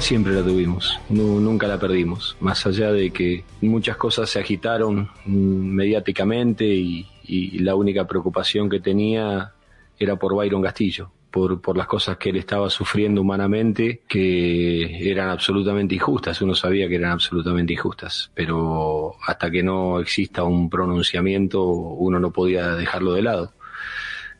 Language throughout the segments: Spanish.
Siempre la tuvimos, nu- nunca la perdimos, más allá de que muchas cosas se agitaron mm, mediáticamente y, y la única preocupación que tenía era por Byron Castillo, por, por las cosas que él estaba sufriendo humanamente, que eran absolutamente injustas, uno sabía que eran absolutamente injustas, pero hasta que no exista un pronunciamiento uno no podía dejarlo de lado.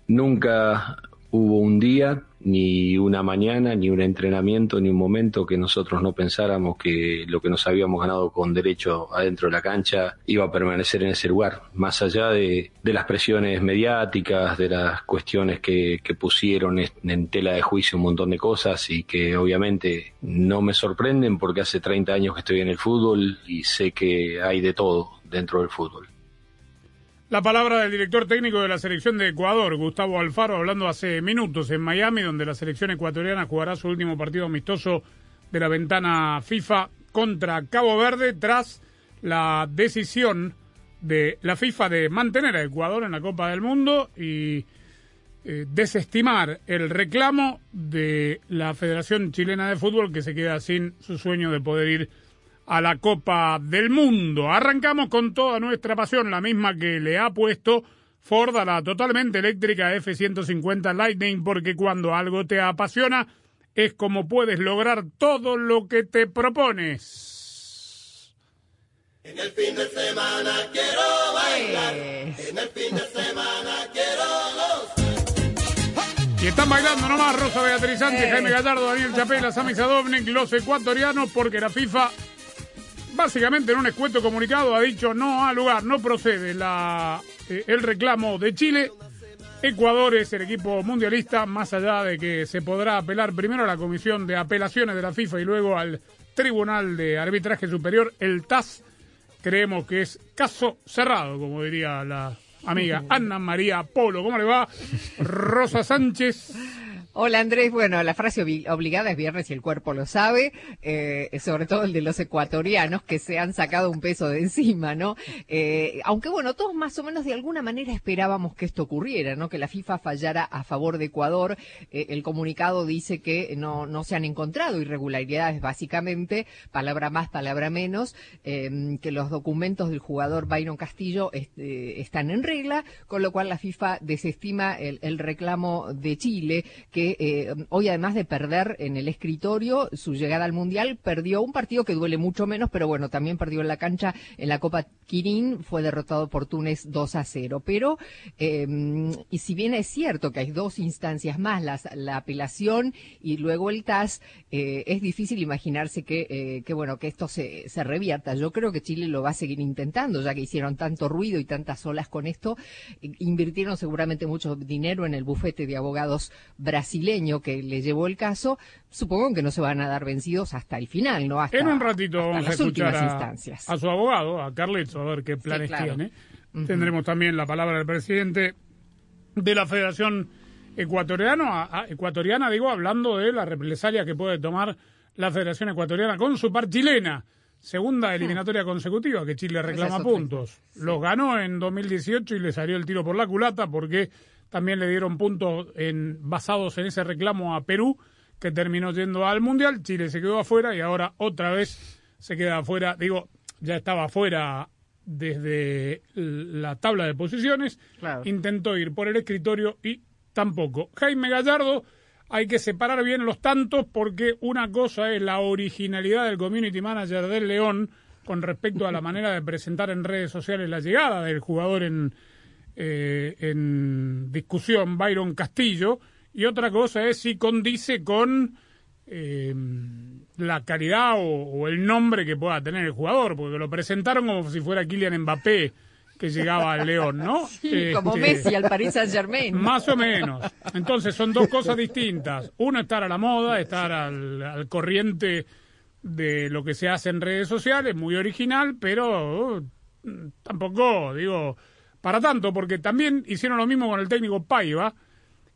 Nunca hubo un día, ni una mañana, ni un entrenamiento, ni un momento que nosotros no pensáramos que lo que nos habíamos ganado con derecho adentro de la cancha iba a permanecer en ese lugar. Más allá de, de las presiones mediáticas, de las cuestiones que, que pusieron en- en tela de juicio un montón de cosas y que obviamente no me sorprenden porque hace 30 años que estoy en el fútbol y sé que hay de todo dentro del fútbol. La palabra del director técnico de la selección de Ecuador, Gustavo Alfaro, hablando hace minutos en Miami, donde la selección ecuatoriana jugará su último partido amistoso de la ventana FIFA contra Cabo Verde tras la decisión de la FIFA de mantener a Ecuador en la Copa del Mundo y eh, desestimar el reclamo de la Federación Chilena de Fútbol que se queda sin su sueño de poder ir a la Copa del Mundo. Arrancamos con toda nuestra pasión, la misma que le ha puesto Ford a la totalmente eléctrica F-150 Lightning, porque cuando algo te apasiona es como puedes lograr todo lo que te propones. En el fin de semana quiero bailar, en el fin de semana quiero gozar. Y están bailando nomás Rosa Beatriz Sánchez, Jaime Gallardo, Daniel Chapela, Sami Sadovnik, los ecuatorianos, porque la FIFA, básicamente en un escueto comunicado, ha dicho no ha lugar, no procede la, eh, el reclamo de Chile. Ecuador es el equipo mundialista, más allá de que se podrá apelar primero a la Comisión de Apelaciones de la FIFA y luego al Tribunal de Arbitraje Superior, el TAS. Creemos que es caso cerrado, como diría la amiga Ana María Polo. ¿Cómo le va? Rosa Sánchez. Hola Andrés, bueno, la frase obli- obligada es viernes y el cuerpo lo sabe, eh, sobre todo el de los ecuatorianos que se han sacado un peso de encima, ¿no? Eh, aunque bueno, todos más o menos de alguna manera esperábamos que esto ocurriera, ¿no? Que la FIFA fallara a favor de Ecuador. Eh, el comunicado dice que no, no se han encontrado irregularidades, básicamente, palabra más, palabra menos, eh, que los documentos del jugador Byron Castillo este, están en regla, con lo cual la FIFA desestima el, el reclamo de Chile, que eh, hoy además de perder en el escritorio su llegada al Mundial, perdió un partido que duele mucho menos, pero bueno, también perdió en la cancha en la Copa Kirin, fue derrotado por Túnez 2 a 0. Pero, eh, y si bien es cierto que hay dos instancias más, las- la, apelación y luego el TAS, eh, es difícil imaginarse que, que bueno, que esto se, se revierta. Yo creo que Chile lo va a seguir intentando, ya que hicieron tanto ruido y tantas olas con esto, invirtieron seguramente mucho dinero en el bufete de abogados brasileño que le llevó el caso, supongo que no se van a dar vencidos hasta el final, ¿no? Hasta, En un ratito hasta vamos a escuchar a, instancias. a su abogado, a Carleto, a ver qué planes claro. tiene. Tendremos también la palabra del presidente de la Federación Ecuatoriana, a- ecuatoriana, digo, hablando de la represalia que puede tomar la Federación Ecuatoriana con su par chilena. Segunda eliminatoria consecutiva que Chile reclama puntos. Los ganó en 2018 y le salió el tiro por la culata porque también le dieron puntos en, basados en ese reclamo a Perú, que terminó yendo al Mundial. Chile se quedó afuera y ahora otra vez se queda afuera. Digo, ya estaba afuera desde la tabla de posiciones. Claro. Intentó ir por el escritorio y tampoco. Jaime Gallardo, hay que separar bien los tantos porque una cosa es la originalidad del community manager del León, con respecto a la manera de presentar en redes sociales la llegada del jugador en, eh, en discusión, Byron Castillo, y otra cosa es si condice con eh, la calidad o, el nombre que pueda tener el jugador, porque lo presentaron como si fuera Kylian Mbappé que llegaba al León, ¿no? Sí, como este, Messi al Paris Saint Germain. Más o menos. Entonces son dos cosas distintas. Uno, estar a la moda, estar al, al corriente de lo que se hace en redes sociales, muy original, pero uh, tampoco, digo, para tanto, porque también hicieron lo mismo con el técnico Paiva,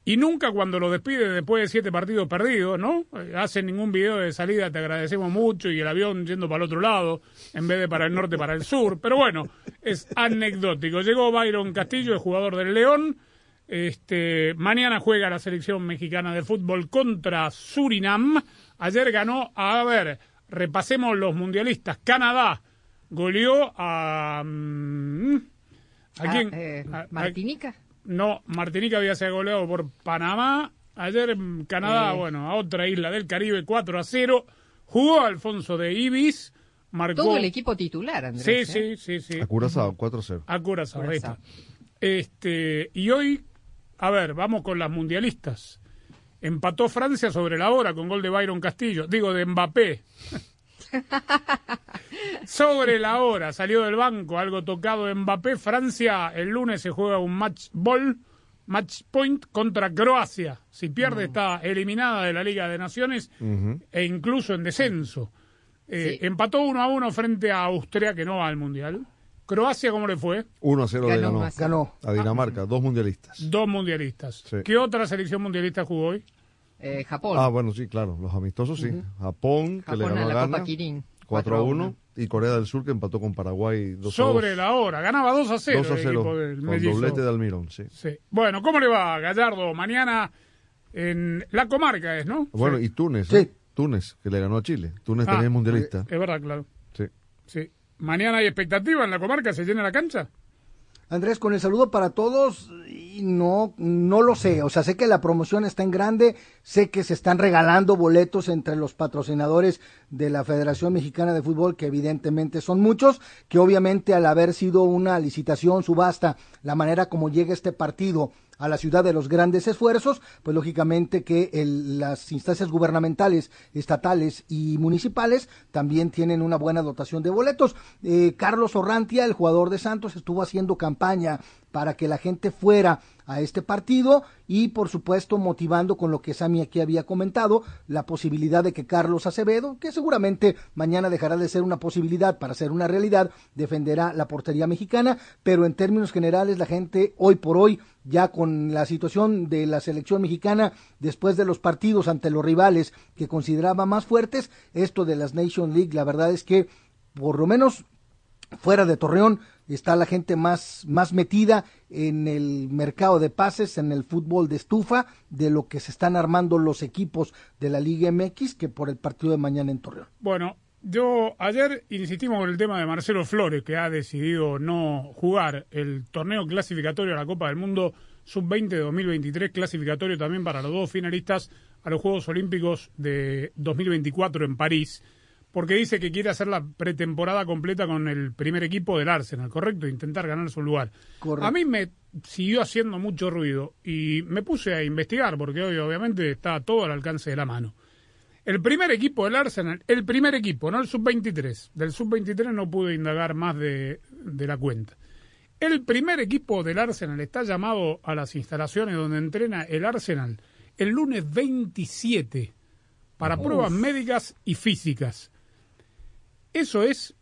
y nunca cuando lo despide después de siete partidos perdidos, ¿no? Hacen ningún video de salida, te agradecemos mucho, y el avión yendo para el otro lado, en vez de para el norte, para el sur. Pero bueno, es anecdótico. Llegó Byron Castillo, el jugador del León. Este, mañana juega la selección mexicana de fútbol contra Surinam. Ayer ganó, a ver, repasemos los mundialistas. Canadá goleó a... Mm, ¿A, quién? Eh, Martinica. No, Martinica había sido goleado por Panamá. Ayer Canadá, eh. bueno, a otra isla del Caribe, 4 a 0. Jugó Alfonso de Ibis. Marcó... Todo el equipo titular, Andrés. Sí, ¿eh? sí, sí, sí. A Curazao, 4 a 0. A Curazao, ahí está. Este, y hoy, a ver, vamos con las mundialistas. Empató Francia sobre la hora con gol de Byron Castillo, digo de Mbappé. sobre la hora salió del banco, algo tocado de Mbappé. Francia el lunes se juega un match ball, match point contra Croacia. Si pierde mm. está eliminada de la Liga de Naciones e incluso en descenso. Eh, empató uno a uno frente a Austria que no va al Mundial. Croacia, ¿cómo le fue? 1 a 0 ganó, ganó. A Dinamarca, dos mundialistas. Dos mundialistas. ¿Qué otra selección mundialista jugó hoy? Eh, Japón. Ah, bueno, sí, claro, los amistosos sí. Japón, que le ganó a, Ghana, 4 a 1. Y Corea del Sur, que empató con Paraguay 2 a 2. Sobre la hora, ganaba 2 a 0. 2 a 0, con doblete de Almirón, sí. sí. Bueno, ¿cómo le va, Gallardo? Mañana en la comarca es, ¿no? Bueno, y Túnez, sí. ¿eh? Túnez, que le ganó a Chile. Túnez ah, también es mundialista. Es verdad, claro. Sí. Sí. Mañana hay expectativa en la comarca, ¿se llena la cancha? Andrés, con el saludo para todos, no, no lo sé, o sea, sé que la promoción está en grande, sé que se están regalando boletos entre los patrocinadores de la Federación Mexicana de Fútbol, que evidentemente son muchos, que obviamente al haber sido una licitación, subasta, la manera como llega este partido a la ciudad de los grandes esfuerzos, pues lógicamente que las instancias gubernamentales, estatales y municipales también tienen una buena dotación de boletos. Eh, Carlos Orrantia, el jugador de Santos, estuvo haciendo campaña para que la gente fuera a este partido y por supuesto motivando con lo que Sami aquí había comentado la posibilidad de que Carlos Acevedo, que seguramente mañana dejará de ser una posibilidad para ser una realidad, defenderá la portería mexicana, pero en términos generales la gente hoy por hoy ya con la situación de la selección mexicana después de los partidos ante los rivales que consideraba más fuertes, esto de las Nation League, la verdad es que por lo menos fuera de Torreón está la gente más, más metida en el mercado de pases, en el fútbol de estufa, de lo que se están armando los equipos de la Liga MX que por el partido de mañana en Torreón. Bueno, yo ayer insistimos con el tema de Marcelo Flores, que ha decidido no jugar el torneo clasificatorio a la Copa del Mundo Sub-20 de 2023, clasificatorio también para los dos finalistas a los Juegos Olímpicos de 2024 en París porque dice que quiere hacer la pretemporada completa con el primer equipo del Arsenal, ¿correcto? Intentar ganar su lugar. A mí me siguió haciendo mucho ruido y me puse a investigar, porque hoy obviamente está todo al alcance de la mano. El primer equipo del Arsenal, el primer equipo, no el sub-23. Del sub-23 no pude indagar más de, de la cuenta. El primer equipo del Arsenal está llamado a las instalaciones donde entrena el Arsenal el lunes 27 para pruebas médicas y físicas. Eso es,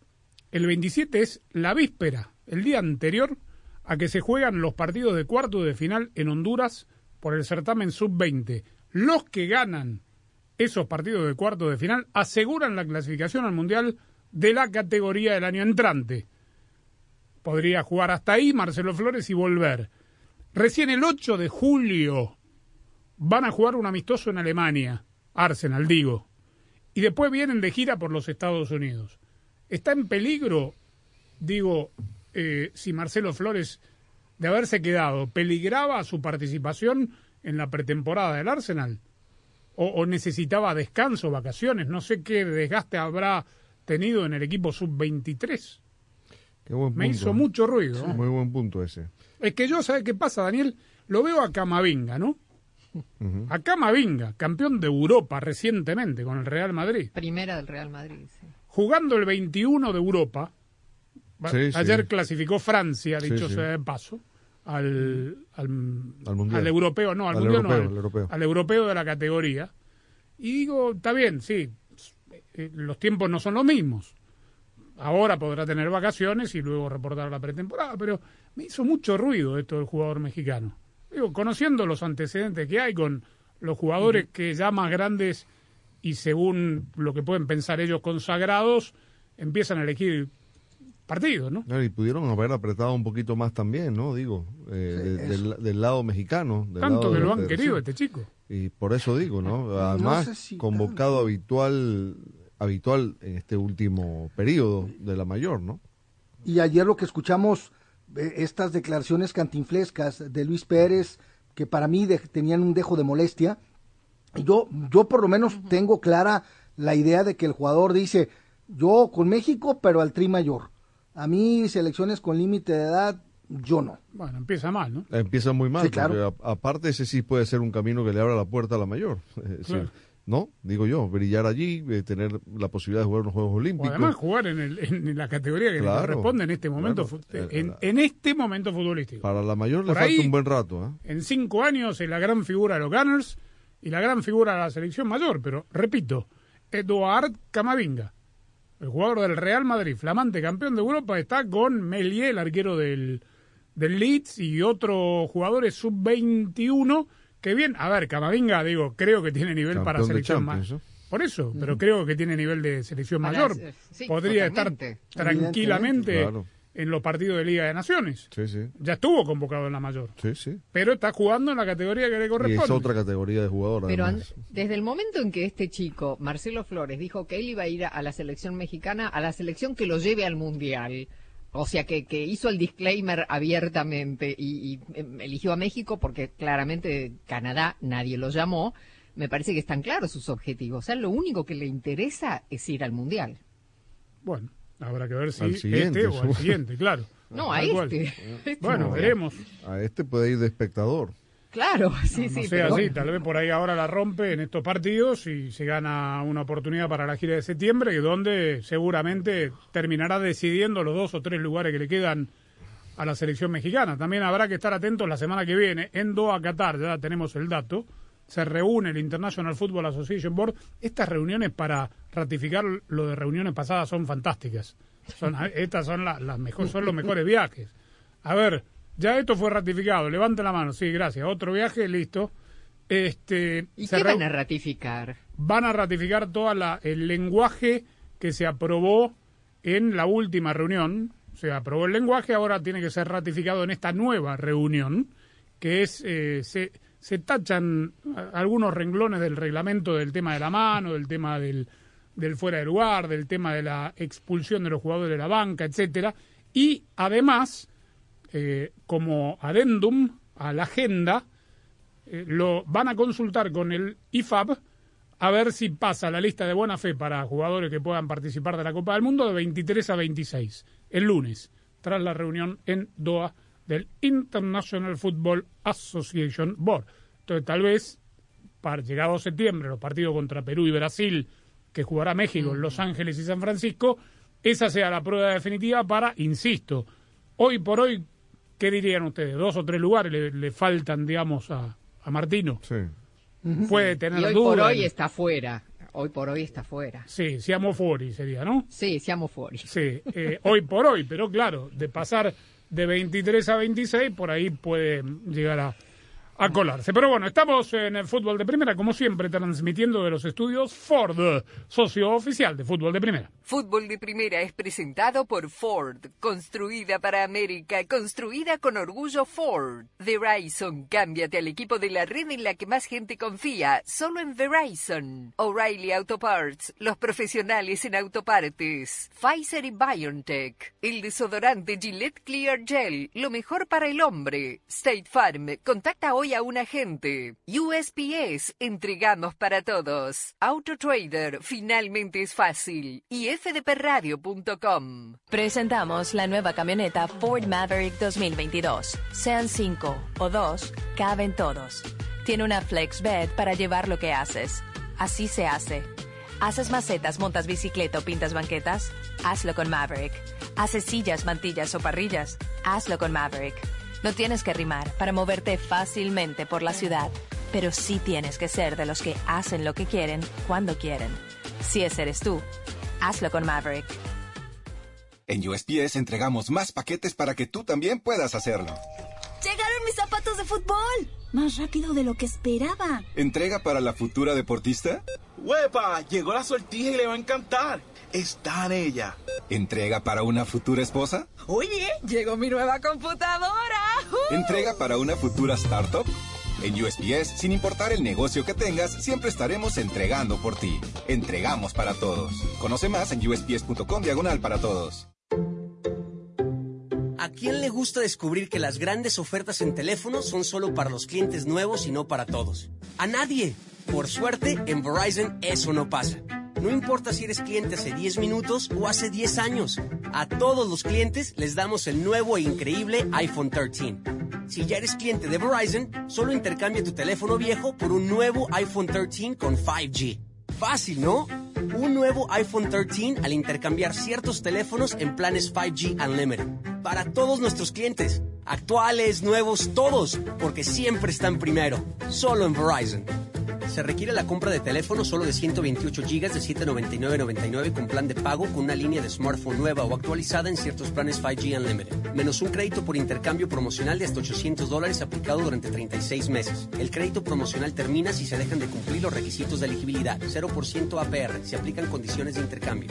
el 27 es la víspera, el día anterior a que se juegan los partidos de cuarto de final en Honduras por el certamen sub-20. Los que ganan esos partidos de cuarto de final aseguran la clasificación al Mundial de la categoría del año entrante. Podría jugar hasta ahí Marcelo Flores y volver. Recién el 8 de julio van a jugar un amistoso en Alemania, Arsenal digo, y después vienen de gira por los Estados Unidos. ¿Está en peligro, digo, eh, si Marcelo Flores, de haberse quedado, peligraba su participación en la pretemporada del Arsenal? ¿O, necesitaba descanso, vacaciones? No sé qué desgaste habrá tenido en el equipo sub-23. Me hizo mucho ruido. Muy buen punto ese. Es que yo, ¿sabe qué pasa, Daniel? Lo veo a Camavinga, ¿no? A Camavinga, campeón de Europa recientemente con el Real Madrid. Primera del Real Madrid, sí. Jugando el 21 de Europa. ayer clasificó Francia, dicho sea de paso, al, al, europeo, no, al, mundial, no, al europeo de la categoría. Y digo, está bien, sí, eh, los tiempos no son los mismos. Ahora podrá tener vacaciones y luego reportar la pretemporada, pero me hizo mucho ruido esto del jugador mexicano. Digo, conociendo los antecedentes que hay con los jugadores que ya más grandes y según lo que pueden pensar ellos consagrados, empiezan a elegir partidos, ¿no? Y pudieron haber apretado un poquito más también, ¿no? Digo, eh, del, lado mexicano. Tanto que lo han querido este chico. Y por eso digo, ¿no? Además, convocado habitual habitual en este último periodo de la mayor, ¿no? Y ayer lo que escuchamos, eh, estas declaraciones cantinflescas de Luis Pérez, que para mí tenían un dejo de molestia, yo, yo por lo menos tengo clara la idea de que el jugador dice, yo con México, pero al tri mayor. A mí selecciones con límite de edad, yo no. Bueno, empieza mal, ¿no? Empieza muy mal, claro. aparte ese sí puede ser un camino que le abra la puerta a la mayor. ¿no? Digo yo, brillar allí, eh, tener la posibilidad de jugar en los Juegos Olímpicos. además jugar en, el, en, la categoría que le corresponde en este momento, en, en, este momento futbolístico. Para la mayor le falta un buen rato. ¿eh? En cinco años es la gran figura de los Gunners y la gran figura de la selección mayor, pero repito, Eduard Camavinga, el jugador del Real Madrid, flamante campeón de Europa, está con Melier, el arquero del, del Leeds, y otros jugadores sub-21 que bien, a ver, Camavinga, digo, creo que tiene nivel para selección más. Por eso, pero creo que tiene nivel de selección mayor. Podría estar tranquilamente en los partidos de Liga de Naciones. Sí, sí. Ya estuvo convocado en la mayor. Sí, sí. Pero está jugando en la categoría que le corresponde. Y es otra categoría de jugador. Pero desde el momento en que este chico, Marcelo Flores, dijo que él iba a ir a la selección mexicana, a la selección que lo lleve al Mundial, o sea, que, que hizo el disclaimer abiertamente y, em, eligió a México porque claramente Canadá nadie lo llamó. Me parece que están claros sus objetivos. O sea, lo único que le interesa es ir al Mundial. Bueno, habrá que ver si este o al siguiente, claro. No, a este. Bueno, veremos. A este puede ir de espectador. Claro, sí, sí. No sea así, tal vez por ahí ahora la rompe en estos partidos y se gana una oportunidad para la gira de septiembre, donde seguramente terminará decidiendo los dos o tres lugares que le quedan a la selección mexicana. También habrá que estar atentos la semana que viene en Doha, Qatar, ya tenemos el dato. Se reúne el International Football Association Board. Estas reuniones para ratificar lo de reuniones pasadas son fantásticas. Son, estas son las mejores, son los mejores viajes. A ver, ya esto fue ratificado. Levante la mano. Sí, gracias. Otro viaje, listo. Este, ¿Y qué van a ratificar? Van a ratificar todo el lenguaje que se aprobó en la última reunión. Se aprobó el lenguaje, ahora tiene que ser ratificado en esta nueva reunión, que es, eh, se, se tachan algunos renglones del reglamento del tema de la mano, del tema del, del fuera de lugar, del tema de la expulsión de los jugadores de la banca, etcétera, y además eh, como adendum a la agenda, eh, lo van a consultar con el IFAB a ver si pasa la lista de buena fe para jugadores que puedan participar de la Copa del Mundo de 23 a 26, el lunes, tras la reunión en Doha del International Football Association Board. Entonces, tal vez, para llegado septiembre, los partidos contra Perú y Brasil, que jugará México, Los Ángeles y San Francisco, esa sea la prueba definitiva para, insisto, hoy por hoy ¿qué dirían ustedes? Dos o tres lugares le, faltan, digamos, a, a Martino. Sí. Puede tener y hoy por hoy está fuera. Hoy por hoy está fuera. Sí, siamo fuori sería, ¿no? Sí, siamo fuori. Sí, eh, hoy por hoy, pero claro, de pasar de 23 a 26, por ahí puede llegar a, a colarse. Pero bueno, estamos en el fútbol de primera, como siempre, transmitiendo de los estudios Ford, socio oficial de fútbol de primera. Fútbol de primera es presentado por Ford, construida para América, construida con orgullo Ford. Verizon, cámbiate al equipo de la red en la que más gente confía, solo en Verizon. O'Reilly Auto Parts, los profesionales en autopartes. Pfizer y BioNTech, el desodorante Gillette Clear Gel, lo mejor para el hombre. State Farm, contacta hoy hoy a un agente. USPS, entregamos para todos. Autotrader, finalmente es fácil. Y fdpradio.com. Presentamos la nueva camioneta Ford Maverick 2022. Sean 5 o 2, caben todos. Tiene una flex bed para llevar lo que haces. Así se hace. ¿Haces macetas, montas bicicleta o pintas banquetas? Hazlo con Maverick. ¿Haces sillas, mantillas o parrillas? Hazlo con Maverick. No tienes que rimar para moverte fácilmente por la ciudad, pero sí tienes que ser de los que hacen lo que quieren cuando quieren. Si ese eres tú, hazlo con Maverick. En USPS entregamos más paquetes para que tú también puedas hacerlo. ¡Llegaron mis zapatos de fútbol! Más rápido de lo que esperaba. ¿Entrega para la futura deportista? ¡Huepa! Llegó la sortija y le va a encantar. Está en ella. ¿Entrega para una futura esposa? Oye, llegó mi nueva computadora. ¿Entrega para una futura startup? En USPS, sin importar el negocio que tengas, siempre estaremos entregando por ti. Entregamos para todos. Conoce más en usps.com diagonal para todos. ¿A quién le gusta descubrir que las grandes ofertas en teléfono son solo para los clientes nuevos y no para todos? A nadie. Por suerte, en Verizon eso no pasa. No importa si eres cliente hace 10 minutos o hace 10 años. A todos los clientes les damos el nuevo e increíble iPhone 13. Si ya eres cliente de Verizon, solo intercambia tu teléfono viejo por un nuevo iPhone 13 con 5G. Fácil, ¿no? Un nuevo iPhone 13 al intercambiar ciertos teléfonos en planes 5G Unlimited. Para todos nuestros clientes, actuales, nuevos, todos, porque siempre están primero. Solo en Verizon. Se requiere la compra de teléfono solo de 128 GB de 799.99 con plan de pago con una línea de smartphone nueva o actualizada en ciertos planes 5G Unlimited. Menos un crédito por intercambio promocional de hasta 800 dólares aplicado durante 36 meses. El crédito promocional termina si se dejan de cumplir los requisitos de elegibilidad. 0% APR. Se aplican condiciones de intercambio.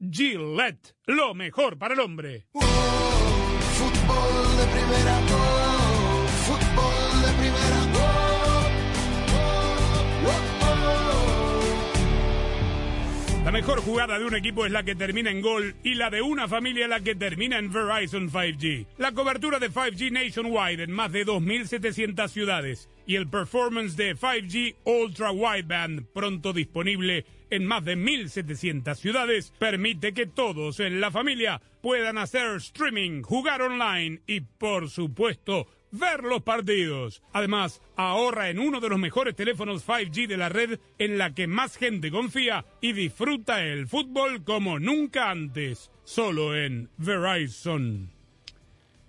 Gillette, lo mejor para el hombre. Fútbol de primera, La mejor jugada de un equipo es la que termina en gol y la de una familia la que termina en Verizon 5G. La cobertura de 5G nationwide en más de 2.700 ciudades y el performance de 5G Ultra Wideband pronto disponible en más de 1.700 ciudades permite que todos en la familia puedan hacer streaming, jugar online y por supuesto ver los partidos. Además, ahorra en uno de los mejores teléfonos 5G de la red en la que más gente confía y disfruta el fútbol como nunca antes, solo en Verizon.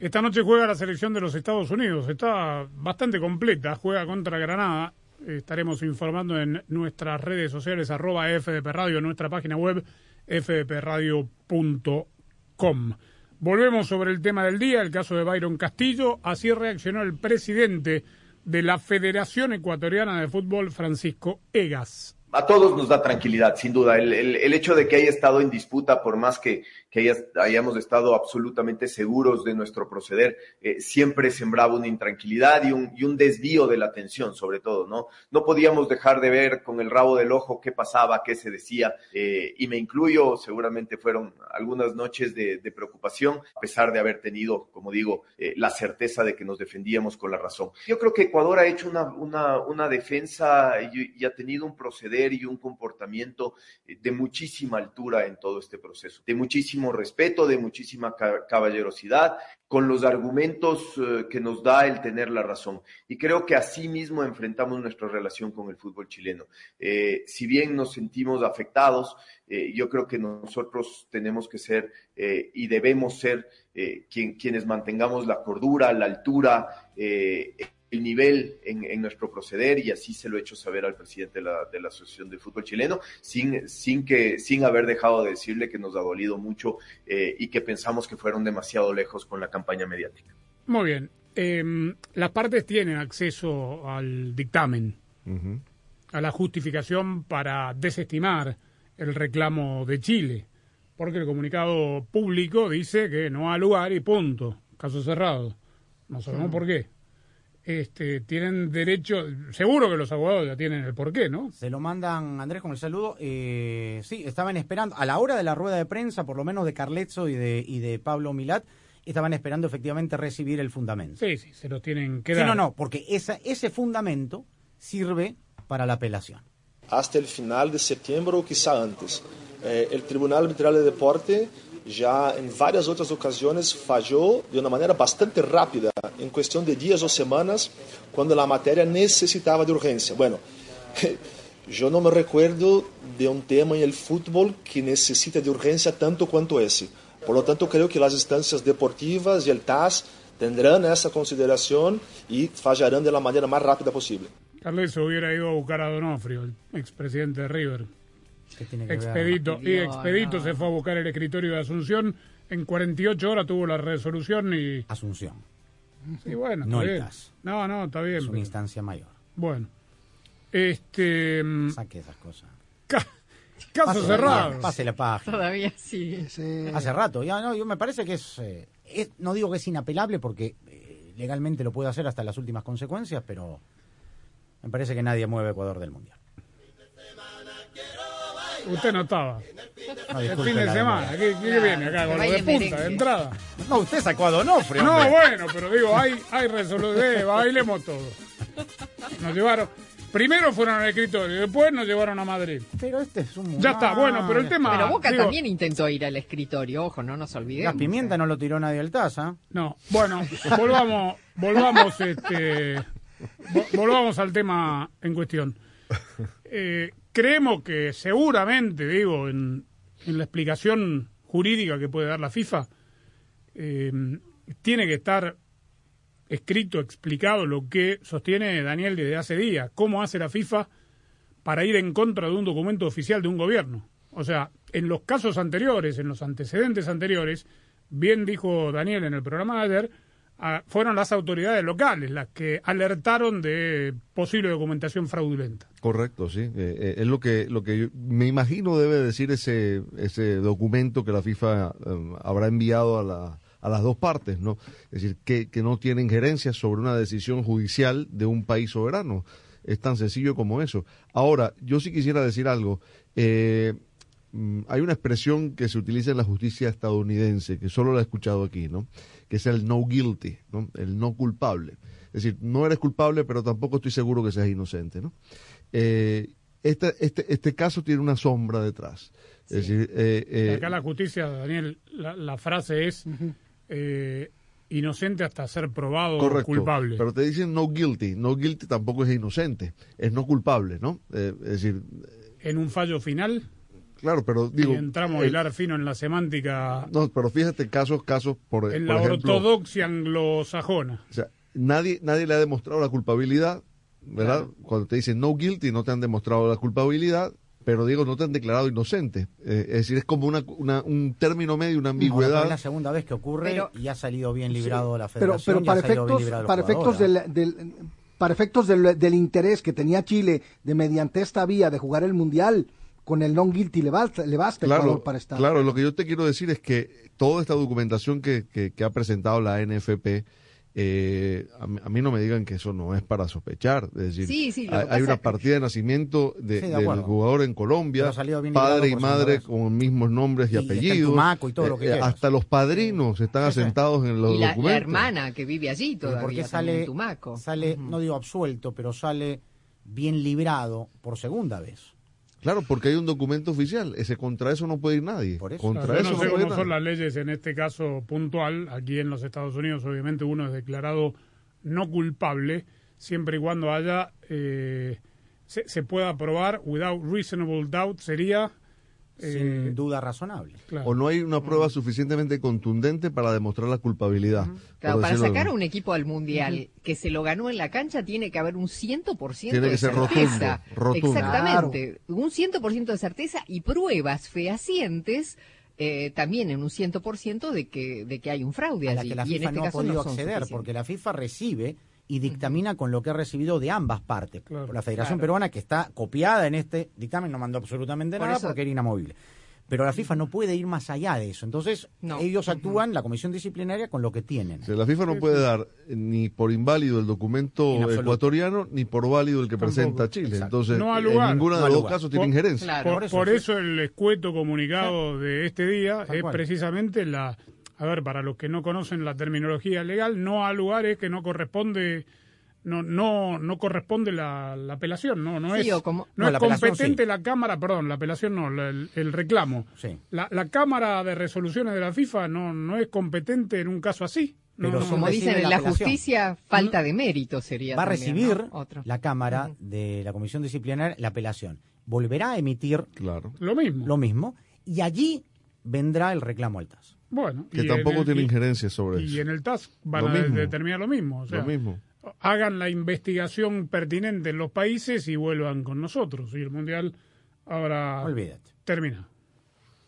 Esta noche juega la selección de los Estados Unidos. Está bastante completa. Juega contra Granada. Estaremos informando en nuestras redes sociales, arroba FDP Radio, en nuestra página web, fdpradio.com. Volvemos sobre el tema del día, el caso de Byron Castillo. Así reaccionó el presidente de la Federación Ecuatoriana de Fútbol, Francisco Egas a todos nos da tranquilidad, sin duda. El, el, hecho de que haya estado en disputa, por más que, que hayamos estado absolutamente seguros de nuestro proceder, eh, siempre sembraba una intranquilidad y un, y un desvío de la atención, sobre todo, ¿no? No podíamos dejar de ver con el rabo del ojo qué pasaba, qué se decía, eh, y me incluyo, seguramente fueron algunas noches de, de, preocupación, a pesar de haber tenido, como digo, eh, la certeza de que nos defendíamos con la razón. Yo creo que Ecuador ha hecho una, una, una defensa y, y ha tenido un proceder y un comportamiento eh, de muchísima altura en todo este proceso, de respeto, de muchísima caballerosidad, con los argumentos eh, que nos da el tener la razón. Y creo que así mismo enfrentamos nuestra relación con el fútbol chileno. Eh, si bien nos sentimos afectados, yo creo que nosotros tenemos que ser y debemos ser quienes mantengamos la cordura, la altura, el nivel en, nuestro proceder y así se lo he hecho saber al presidente de la, de la, Asociación de Fútbol Chileno, sin, sin, que, sin haber dejado de decirle que nos ha dolido mucho eh, y que pensamos que fueron demasiado lejos con la campaña mediática. Muy bien. Em, las partes tienen acceso al dictamen, a la justificación para desestimar el reclamo de Chile, porque el comunicado público dice que no ha lugar y punto, caso cerrado. No sabemos por qué este, tienen derecho, seguro que los abogados ya tienen el porqué, ¿no? Se lo mandan, Andrés, con el saludo. Eh, sí, estaban esperando, a la hora de la rueda de prensa, por lo menos de Carletzo y de, y de Pablo Milat, estaban esperando efectivamente recibir el fundamento. Sí, sí, se lo tienen que dar. Sí, no, no, porque esa, ese fundamento sirve para la apelación. Hasta el final de septiembre o quizá antes. Eh, el Tribunal Arbitral de Deporte já em várias outras ocasiões falhou de uma maneira bastante rápida, em questão de dias ou semanas, quando a matéria necessitava de urgência. Bueno, eu não me recuerdo de um tema em el fútbol que necessita de urgência tanto quanto esse. Por lo tanto, creio que as instâncias deportivas e o TAS tendrán essa consideração e fallarão de la maneira mais rápida possível. Carlos hubiera ido a buscar a Donofrio, expresidente de River. Expedito. Y Expedito se fue a buscar el escritorio de Asunción. En 48 horas tuvo la resolución y. Asunción. Sí, bueno. No No, no, está bien. Es una instancia mayor. Bueno. Este. Mm, Saque esas cosas. caso cerrado. Pase la página. Todavía sí. Hace rato. Ya, no, yo me parece que es, eh, No digo que es inapelable porque eh, legalmente lo puede hacer hasta las últimas consecuencias, pero. Me parece que nadie mueve Ecuador del Mundial. Usted no estaba. el fin de semana. ¿Qué, viene acá? Con lo de punta, de entrada. No, usted sacó a Donofrio. No, bueno, pero digo, hay, hay resolución. Bailemos todo. Nos llevaron. Primero fueron al escritorio, después nos llevaron a Madrid. Pero este es un... Ya está, bueno, pero el tema... Pero Boca también intentó ir al escritorio, ojo, no nos olvidemos. La pimienta no lo tiró nadie al taza. No, bueno, volvamos, volvamos, este, volvamos al tema en cuestión. Eh, creemos que seguramente, digo, en, la explicación jurídica que puede dar la FIFA, eh, tiene que estar escrito, explicado lo que sostiene Daniel desde hace días, cómo hace la FIFA para ir en contra de un documento oficial de un gobierno. O sea, en los casos anteriores, en los antecedentes anteriores, bien dijo Daniel en el programa de ayer, fueron las autoridades locales las que alertaron de posible documentación fraudulenta. Correcto, sí. Eh, eh, es lo que lo que me imagino debe decir ese ese documento que la FIFA em, habrá enviado a la a las dos partes, ¿no? Es decir, que, que no tiene injerencia sobre una decisión judicial de un país soberano. Es tan sencillo como eso. Ahora, yo sí quisiera decir algo. Eh, mm, hay una expresión que se utiliza en la justicia estadounidense, que solo la he escuchado aquí, ¿no? Que es el no guilty, ¿no? el no culpable. Es decir, no eres culpable, pero tampoco estoy seguro que seas inocente. ¿no? Eh, este, este, este caso tiene una sombra detrás. Es decir, eh, eh, acá la justicia, Daniel, la, frase es inocente hasta ser probado correcto, culpable. Pero te dicen no guilty. No guilty tampoco es inocente, es no culpable, ¿no? es decir. ¿En un fallo final? Claro, pero digo... y entramos a el- hilar fino en la semántica, no, pero fíjate casos, casos, por, en por la ejemplo... ortodoxia anglosajona. O sea, nadie, nadie le ha demostrado la culpabilidad, ¿verdad? Cuando te dicen no guilty, no te han demostrado la culpabilidad, pero digo, no te han declarado inocente. Eh, es decir, es como una, una- un término medio, una pero ambigüedad. es la segunda vez que ocurre Pero- y ha salido bien librado la Pero, federación. pero ha para efectos, para efectos del, del- para efectos del, del interés que tenía Chile de mediante esta vía de jugar el mundial con el non guilty le basta, le basta Claro, Ecuador para estar. claro, lo que yo te quiero decir es que toda esta documentación que, que- que ha presentado la NFP, eh, a, mí- a mí no me digan que eso no es para sospechar. Es decir, Sí, sí, hay, una partida de nacimiento de- Sí, de del jugador en Colombia, padre y madre con mismos nombres y, apellidos. y todo lo que quieras. hasta los padrinos están asentados en los Y la, la documentos. hermana que vive allí todavía. ¿Por qué también en sale, sale no digo absuelto, pero sale bien librado por segunda vez? Claro, porque hay un documento oficial. Ese contra eso no puede ir nadie. Contra Claro, yo eso no sé no cómo son las leyes en este caso puntual. Aquí en los Estados Unidos, obviamente, uno es declarado no culpable siempre y cuando haya eh, se, se pueda probar without reasonable doubt sería eh, Sin duda razonable. claro. O no hay una prueba suficientemente contundente para demostrar la culpabilidad. Claro, para sacar a un equipo al mundial que se lo ganó en la cancha tiene que haber un 100% Tiene de que ser certeza. rotundo, rotundo. Exactamente, un 100% de certeza y pruebas fehacientes eh, también en un 100% de que, de que hay un fraude a la que la y en FIFA este no ha podido no acceder, porque la FIFA recibe y dictamina con lo que ha recibido de ambas partes. la Federación Claro. Peruana, que está copiada en este dictamen, no mandó absolutamente Por nada eso- porque era inamovible. Pero la FIFA no puede ir más allá de eso. Entonces, No. ellos actúan, la comisión disciplinaria, con lo que tienen. O sea, la FIFA no puede dar ni por inválido el En documento ecuatoriano ni por válido el que presenta Chile. Entonces, no en ninguno de No los dos casos tiene Por- injerencia. Por, por eso el escueto comunicado de este día Tal es cual. precisamente la, a ver, para los que no conocen la terminología legal, no a lugares que no corresponde, no, no, no corresponde la, la apelación, no, no Sí, es, como- no No, es competente la cámara, perdón, la apelación no, la- el, el reclamo. Sí. La, la cámara de resoluciones de la FIFA no, no es competente en un caso así. No, Pero no, Como dicen en la justicia, falta de mérito sería. Va a recibir ¿no? Otro. la Cámara de la Comisión Disciplinaria la apelación. Volverá a emitir Claro. lo mismo. lo mismo y allí vendrá el reclamo al TAS. Bueno, Que y tampoco en el- tiene y- injerencia sobre Y eso. en el TAS van Lo a mismo. determinar lo mismo. O sea, Lo mismo. hagan la investigación pertinente en los países y vuelvan con nosotros. Y el Mundial ahora Olvídate. termina.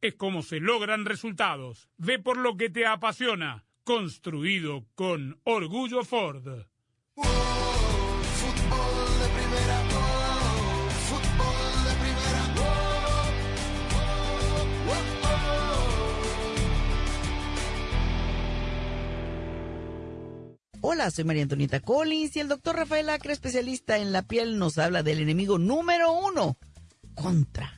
es como se logran resultados. Ve por lo que te apasiona, construido con orgullo Ford. Hola, soy María Antonieta Collins y el doctor Rafael Acre, especialista en la piel, nos habla del enemigo número uno contra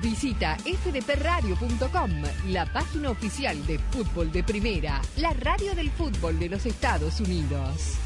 Visita fdpradio.com, la página oficial de fútbol de primera, la radio del fútbol de los Estados Unidos.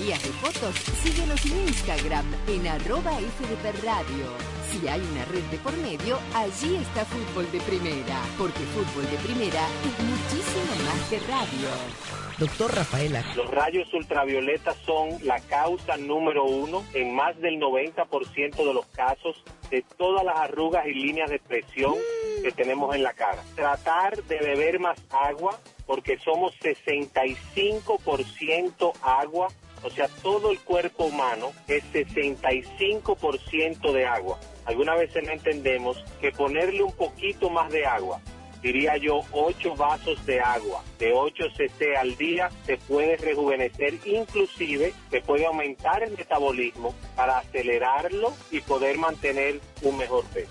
envías de fotos, síguenos en Instagram en arroba FDP Radio. Si hay una red de por medio, allí está Fútbol de Primera, porque Fútbol de Primera es muchísimo más que radio. Doctor Rafaela. Los rayos ultravioletas son la causa número uno en más del 90% de los casos de todas las arrugas y líneas de expresión que tenemos en la cara. Tratar de beber más agua porque somos 65% agua, o sea, todo el cuerpo humano es 65% de agua. Algunas veces no entendemos que ponerle un poquito más de agua, diría yo 8 vasos de agua de 8 cc al día, se puede rejuvenecer, inclusive se puede aumentar el metabolismo para acelerarlo y poder mantener un mejor peso.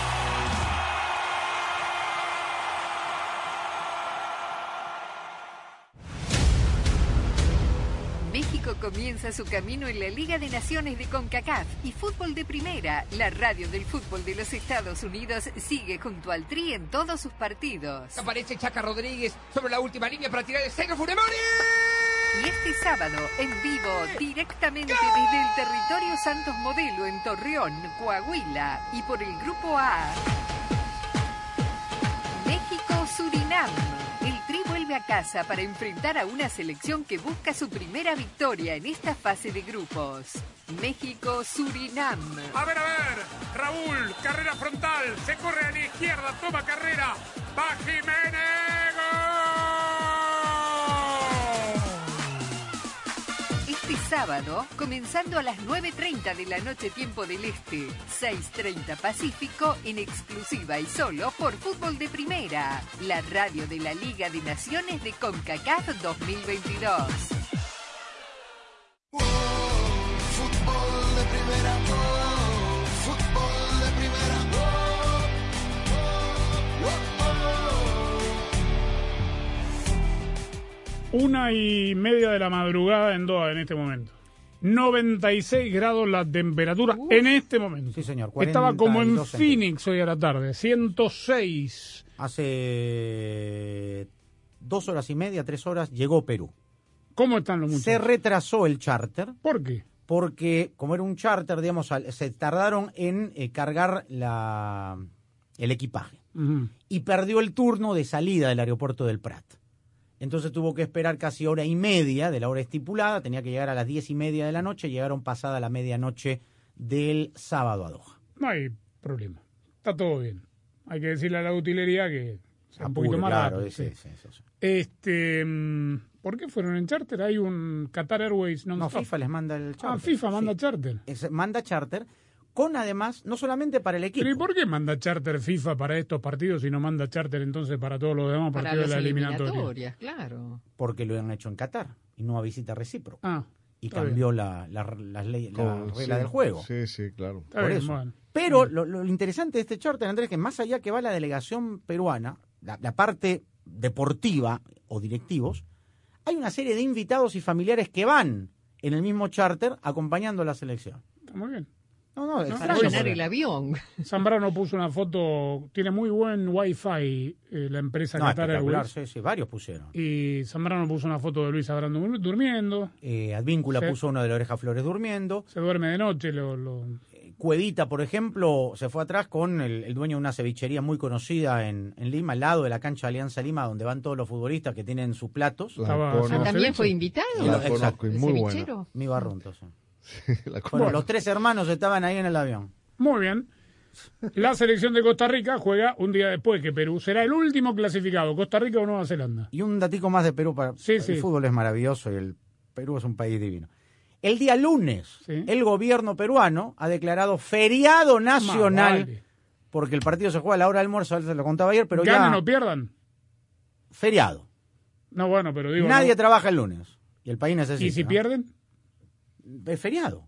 Comienza su camino en la Liga de Naciones de CONCACAF y Fútbol de Primera, la radio del fútbol de los Estados Unidos, sigue junto al Tri en todos sus partidos. Aparece Chaca Rodríguez sobre la última línea para tirar el centro Funemori. Y este sábado, en vivo, directamente desde el territorio Santos Modelo en Torreón, Coahuila, y por el Grupo A, México-Surinam. El a casa para enfrentar a una selección que busca su primera victoria en esta fase de grupos. México-Surinam. A ver, a ver, Raúl, carrera frontal, se corre a la izquierda, toma carrera, va sábado, comenzando a las 9.30 de la noche tiempo del Este, 6.30 Pacífico, en exclusiva y solo por Fútbol de Primera, la radio de la Liga de Naciones de CONCACAF 2022. Una y media de la madrugada en Doha en este momento. 96 grados la temperatura en este momento. Sí, señor. Estaba como en 42 Phoenix hoy a la tarde, 106. Hace dos horas y media, tres horas, llegó Perú. ¿Cómo están los muchachos? Se retrasó el charter. ¿Por qué? Porque, como era un charter, digamos, se tardaron en eh, cargar la, el equipaje. Y perdió el turno de salida del aeropuerto del Prat. Entonces tuvo que esperar casi hora y media de la hora estipulada. Tenía que llegar a las diez y media de la noche. Llegaron pasada la medianoche del sábado a Doha. No hay problema. Está todo bien. Hay que decirle a la utilería que sea un Apure, poquito más claro, rápido, sí. Este, mm, ¿Por qué fueron en charter? Hay un Qatar Airways No, non-stop. FIFA les manda el charter. Ah, FIFA manda charter. Es- manda charter con además, no solamente para el equipo. ¿Pero y por qué manda charter FIFA para estos partidos y no manda charter entonces para todos los demás Para partidos las de la eliminatoria? eliminatorias, claro. Porque lo han hecho en Qatar y no a visita recíproca. Ah, y cambió la, la, la ley, la Con- regla sí, del juego. Sí, sí, claro. Está Por bien, eso. bueno. Pero lo, lo interesante de este charter, Andrés, que más allá que va la delegación peruana, la, la parte deportiva o directivos, hay una serie de invitados y familiares que van en el mismo charter acompañando a la selección. Está muy bien. No, no, Para llenar el avión. Zambrano puso una foto, tiene muy buen wifi eh, la empresa No, Qatar Airways. sí, sí, varios pusieron. Y Zambrano puso una foto de Luis Abrando durmiendo. Eh, Advíncula puso uno de la oreja Flores durmiendo. Se duerme de noche, lo, lo- Cuevita, por ejemplo, se fue atrás con el, el dueño de una cevichería muy conocida en, en Lima, al lado de la cancha de Alianza Lima, donde van todos los futbolistas que tienen sus platos. La conozco. Ah, también fue invitado. La Exacto. conozco y ¿El muy cevichero? Mi barrunto, sí. Bueno, los tres hermanos estaban ahí en el avión. Muy bien. La selección de Costa Rica juega un día después que Perú. Será el último clasificado, Costa Rica o Nueva Zelanda. Y un datico más de Perú para Sí, el sí. fútbol es maravilloso y el Perú es un país divino. El día lunes, el gobierno peruano ha declarado feriado nacional vale. porque el partido se juega a la hora del almuerzo, él se lo contaba ayer, pero Ganen ya o pierdan. feriado. No, bueno, pero digo. Nadie no. trabaja el lunes y el país necesita. ¿Y si pierden? Es feriado.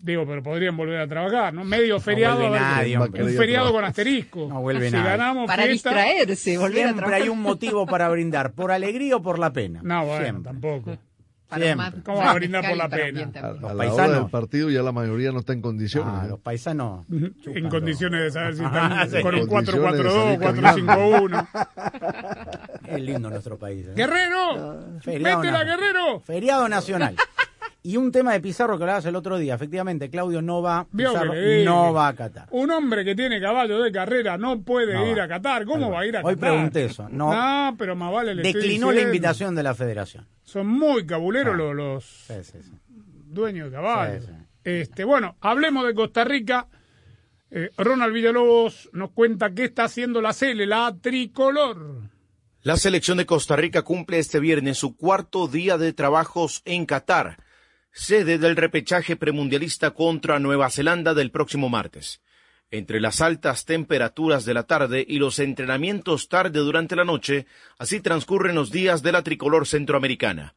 Digo, pero podrían volver a trabajar, ¿no? Medio feriado. vuelve a ver, nadie, un hombre. feriado con asterisco. No vuelve si nadie. ganamos Para fiesta- distraerse, volver a Siempre trabajar. hay un motivo para brindar, por alegría o por la pena. No, bueno, Siempre. tampoco. Siempre. ¿Cómo va a brindar por la pena? A, Los a la hora paisanos. del partido ya la mayoría no está en condiciones. Ah, ¿no? los paisanos. En condiciones de saber si Ah, están sí. con un Condiciones de 4-4-2, salir 4-5-1. Es lindo nuestro país. ¿eh? ¡Guerrero! Feriado ¡Métela. Guerrero! Feriado nacional. Y un tema de Pizarro que hablabas el otro día. Efectivamente, Claudio no va, Pizarro no va a Qatar. Un hombre que tiene caballo de carrera no puede No ir va. a Qatar. ¿Cómo va a ir a Hoy Qatar? pregunté eso. No, No, pero más vale le declinó la invitación de la federación. Son muy cabuleros Ah. los, los Sí, sí, sí. dueños de sí. Este, bueno, hablemos de Costa Rica. Eh, Ronald Villalobos nos cuenta qué está haciendo la Cele, la tricolor. La selección de Costa Rica cumple este viernes su cuarto día de trabajos en Qatar, sede del repechaje premundialista contra Nueva Zelanda del próximo martes. Entre las altas temperaturas de la tarde y los entrenamientos tarde durante la noche, así transcurren los días de la tricolor centroamericana.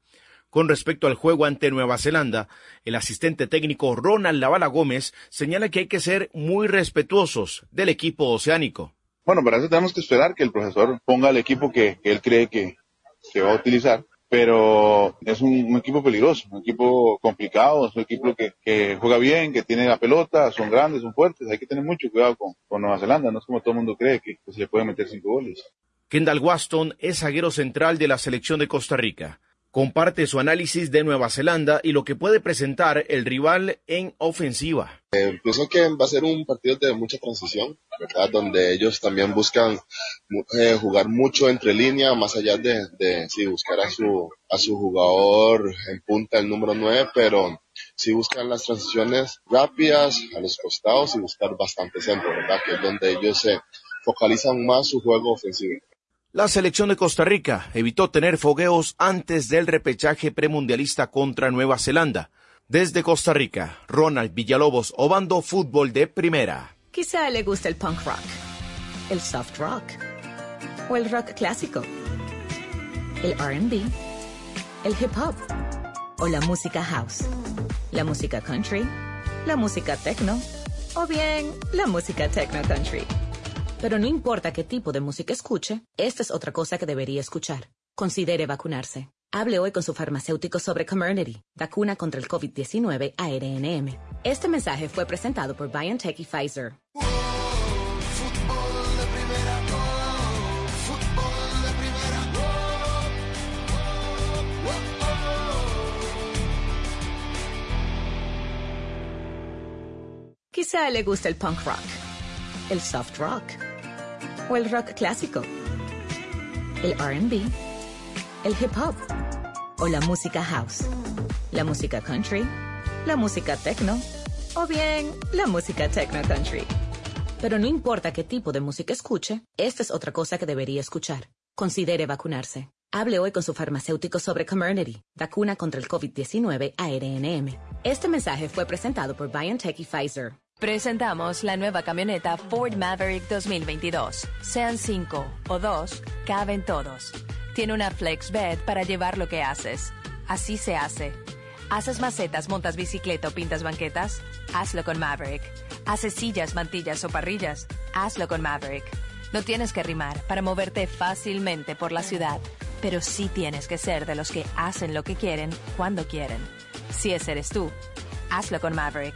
Con respecto al juego ante Nueva Zelanda, el asistente técnico Ronald Lavala Gómez señala que hay que ser muy respetuosos del equipo oceánico. Bueno, para eso tenemos que esperar que el profesor ponga el equipo que, él cree que, que va a utilizar. Pero es un, equipo peligroso, un equipo complicado, es un equipo que, que juega bien, que tiene la pelota, son grandes, son fuertes. Hay que tener mucho cuidado con, con Nueva Zelanda, no es como todo el mundo cree que, que se le puede meter cinco goles. Kendall Waston es zaguero central de la selección de Costa Rica. Comparte su análisis de Nueva Zelanda y lo que puede presentar el rival en ofensiva. Eh, pienso que va a ser un partido de mucha transición, ¿verdad? Donde ellos también buscan eh, jugar mucho entre línea, más allá de, de sí, buscar a su, a su jugador en punta, el número 9, pero sí buscan las transiciones rápidas a los costados y buscar bastante centro, ¿verdad? Que es donde ellos se focalizan más su juego ofensivo. La selección de Costa Rica evitó tener fogueos antes del repechaje premundialista contra Nueva Zelanda. Desde Costa Rica, Ronald Villalobos, Obando Fútbol de Primera. Quizá le guste el punk rock, el soft rock o el rock clásico, el RB, el hip hop o la música house, la música country, la música techno o bien la música techno country. Pero no importa qué tipo de música escuche, esta es otra cosa que debería escuchar. Considere vacunarse. Hable hoy con su farmacéutico sobre Comirnaty, vacuna contra el COVID-19 ARNM. Este mensaje fue presentado por BioNTech y Pfizer. Quizá le guste el punk rock, el soft rock el rock clásico, el RB, el hip hop o la música house, la música country, la música techno o bien la música techno country. Pero no importa qué tipo de música escuche, esta es otra cosa que debería escuchar. Considere vacunarse. Hable hoy con su farmacéutico sobre Comirnaty, vacuna contra el COVID-19 ARNM. Este mensaje fue presentado por BioNTech y Pfizer. Presentamos la nueva camioneta Ford Maverick 2022. Sean cinco o dos, caben todos. Tiene una flex bed para llevar lo que haces. Así se hace. ¿Haces macetas, montas bicicleta o pintas banquetas? Hazlo con Maverick. ¿Haces sillas, mantillas o parrillas? Hazlo con Maverick. No tienes que rimar para moverte fácilmente por la ciudad, pero sí tienes que ser de los que hacen lo que quieren cuando quieren. Si ese eres tú, hazlo con Maverick.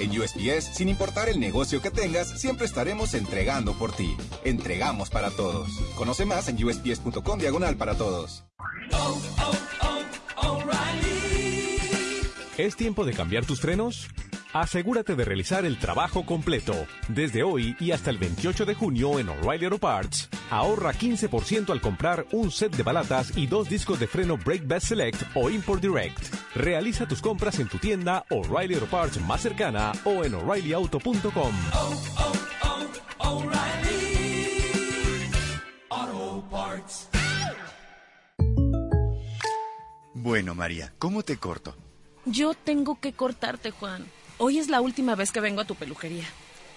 En USPS, sin importar el negocio que tengas, siempre estaremos entregando por ti. Entregamos para todos. Conoce más en usps.com diagonal para todos. ¿Es tiempo de cambiar tus frenos? Asegúrate de realizar el trabajo completo. Desde hoy y hasta el 28 de junio en O'Reilly Auto Parts, ahorra 15% al comprar un set de balatas y dos discos de freno Brake Best Select o Import Direct. Realiza tus compras en tu tienda O'Reilly Auto Parts más cercana o en o'ReillyAuto.com. Bueno, María, ¿cómo te corto? Yo tengo que cortarte, Juan. Hoy es la última vez que vengo a tu peluquería.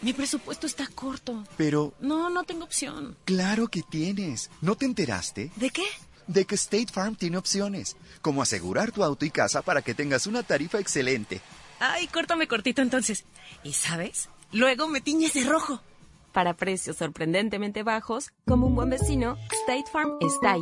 Mi presupuesto está corto. Pero... No, no tengo opción. Claro que tienes. ¿No te enteraste? ¿De qué? De que State Farm tiene opciones, como asegurar tu auto y casa para que tengas una tarifa excelente. Ay, córtame cortito entonces. ¿Y sabes? Luego me tiñes de rojo. Para precios sorprendentemente bajos, como un buen vecino, State Farm está ahí.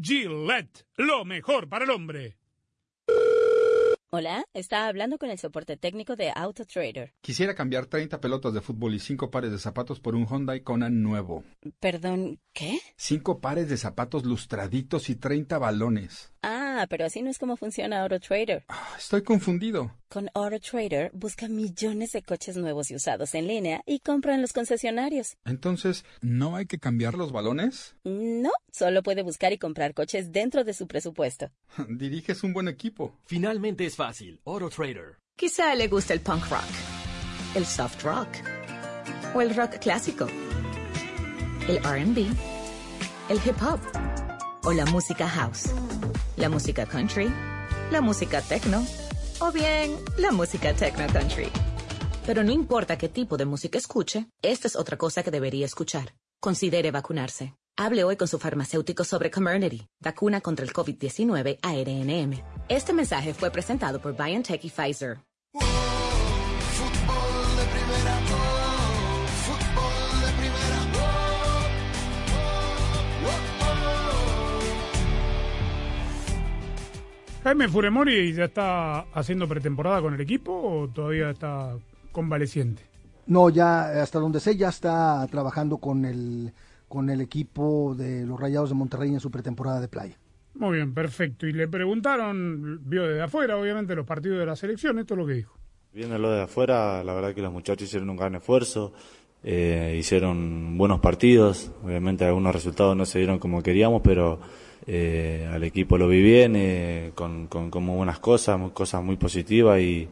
Gillette, lo mejor para el hombre. Hola, está hablando con el soporte técnico de AutoTrader. Quisiera cambiar 30 pelotas de fútbol y 5 pares de zapatos por un Hyundai Kona nuevo. Perdón, ¿qué? 5 pares de zapatos lustraditos y 30 balones. Ah, pero así no es como funciona AutoTrader. Ah, estoy confundido. Con AutoTrader busca millones de coches nuevos y usados en línea y compra en los concesionarios. Entonces, ¿no hay que cambiar los balones? No, solo puede buscar y comprar coches dentro de su presupuesto. Diriges un buen equipo. Finalmente es fácil. AutoTrader. Quizá le guste el punk rock, el soft rock o el rock clásico, el RB, el hip hop o la música house, la música country, la música techno o bien la música techno country. Pero no importa qué tipo de música escuche, esta es otra cosa que debería escuchar. Considere vacunarse. Hable hoy con su farmacéutico sobre Comirnaty, vacuna contra el COVID-19 ARNM. Este mensaje fue presentado por BioNTech y Pfizer. Jaime Furemori ya está haciendo pretemporada con el equipo o todavía está convaleciente. No, ya hasta donde sé ya está trabajando con el con el equipo de los Rayados de Monterrey en su pretemporada de playa. Muy bien, perfecto. Y le preguntaron, vio desde afuera, obviamente, los partidos de la selección, esto es lo que dijo. Viéndolo de afuera, la verdad que los muchachos hicieron un gran esfuerzo, eh, hicieron buenos partidos, obviamente algunos resultados no se dieron como queríamos, pero eh, al equipo lo vi bien, eh, con, con, con, buenas cosas, cosas muy positivas y,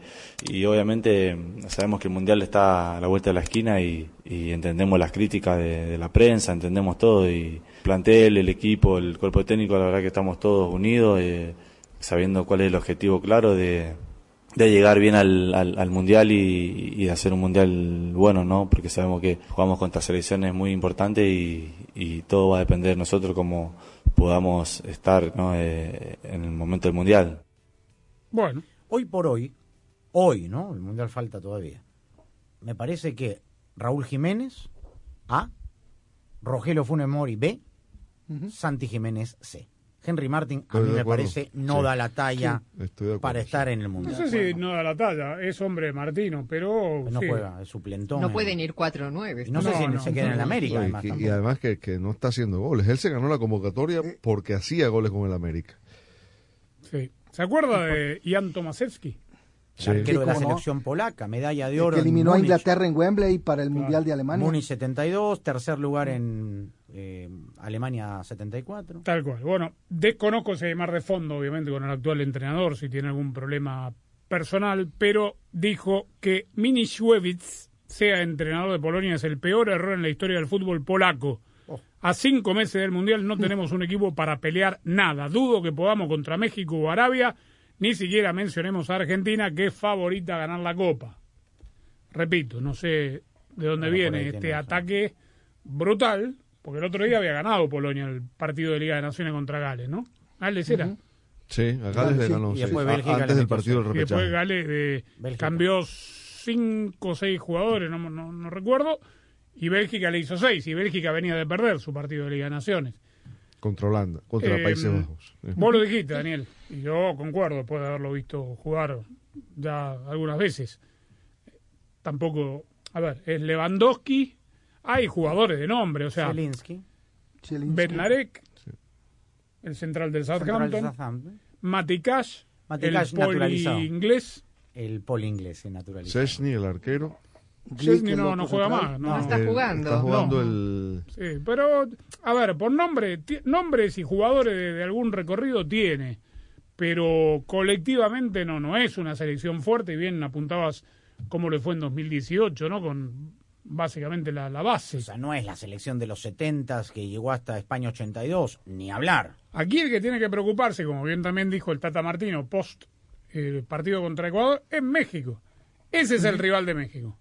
y, obviamente sabemos que el Mundial está a la vuelta de la esquina y, entendemos las críticas de, la prensa, entendemos todo y plantel, el equipo, el cuerpo técnico, la verdad que estamos todos unidos, eh, sabiendo cuál es el objetivo claro de, de llegar bien al, al, al Mundial y, y, hacer un Mundial bueno, ¿no? Porque sabemos que jugamos contra selecciones muy importantes y, y todo va a depender de nosotros como podamos estar ¿no? eh, en el momento del Mundial. Bueno. Hoy por hoy, hoy, ¿no? El Mundial falta todavía. Me parece que Raúl Jiménez, A, Rogelio Funes Mori, B, uh -huh. Santi Jiménez, C. Henry Martin, a Estoy mí me parece, no Sí. da la talla Sí, acuerdo, para sí. estar en el No Mundial. sé si no da la talla, es hombre Martino, pero... No sí. juega, es suplentón. No pueden ir 4-9. Y no, sé No, si no, se queda en el no. América, No, y, además. que- y además que, que no está haciendo goles. Él se ganó la convocatoria porque hacía goles con el América. Sí. ¿Se acuerda de Jan Tomaszewski? El arquero de la no. selección polaca, medalla de El oro. que en eliminó a. Inglaterra en Wembley para el Mundial de Alemania. Múnich 72, tercer lugar en eh, Alemania 74. Tal cual. Bueno, desconozco si hay más de fondo, obviamente, con el actual entrenador, si tiene algún problema personal, pero dijo que Miniszewicz sea entrenador de Polonia es el peor error en la historia del fútbol polaco. A cinco meses del Mundial no tenemos un equipo para pelear nada. Dudo que podamos contra México o Arabia, ni siquiera mencionemos a Argentina, que es favorita a ganar la Copa. Repito, no sé de dónde Bueno, viene este ataque brutal, porque el otro día había ganado Polonia el partido de Liga de Naciones contra Gales, ¿no? Gales era. Sí, a Gales le ganó. Y después sí, Bélgica antes del partido del Y después repechaje. Gales eh, cambió cinco o seis jugadores, no, no, no recuerdo, y Bélgica le hizo seis, y Bélgica venía de perder su partido de Liga de Naciones. Contra Holanda, contra Eh, Países Bajos. Sí. Vos lo dijiste, Daniel, y yo concuerdo después de haberlo visto jugar ya algunas veces. Tampoco, a ver, es Lewandowski, hay jugadores de nombre, o sea, Zielinski. Bednarek, el central del Central de Southampton, Southampton. Mati Cash, Mati el naturalizado. poli inglés, El poli inglés se naturalizó. Sesni, el arquero. Chesney no, no juega más. No, No está Eh, jugando. Está jugando No. el... Sí, pero, a ver, por nombre, nombres y jugadores de, de algún recorrido tiene, pero colectivamente no, no es una selección fuerte, y bien apuntabas cómo le fue en 2018, ¿no? Con básicamente la, la base. O sea, no es la selección de los 70 que llegó hasta España 82, ni hablar. Aquí el que tiene que preocuparse, como bien también dijo el Tata Martino, post eh, partido contra Ecuador, es México. Ese es el rival de México.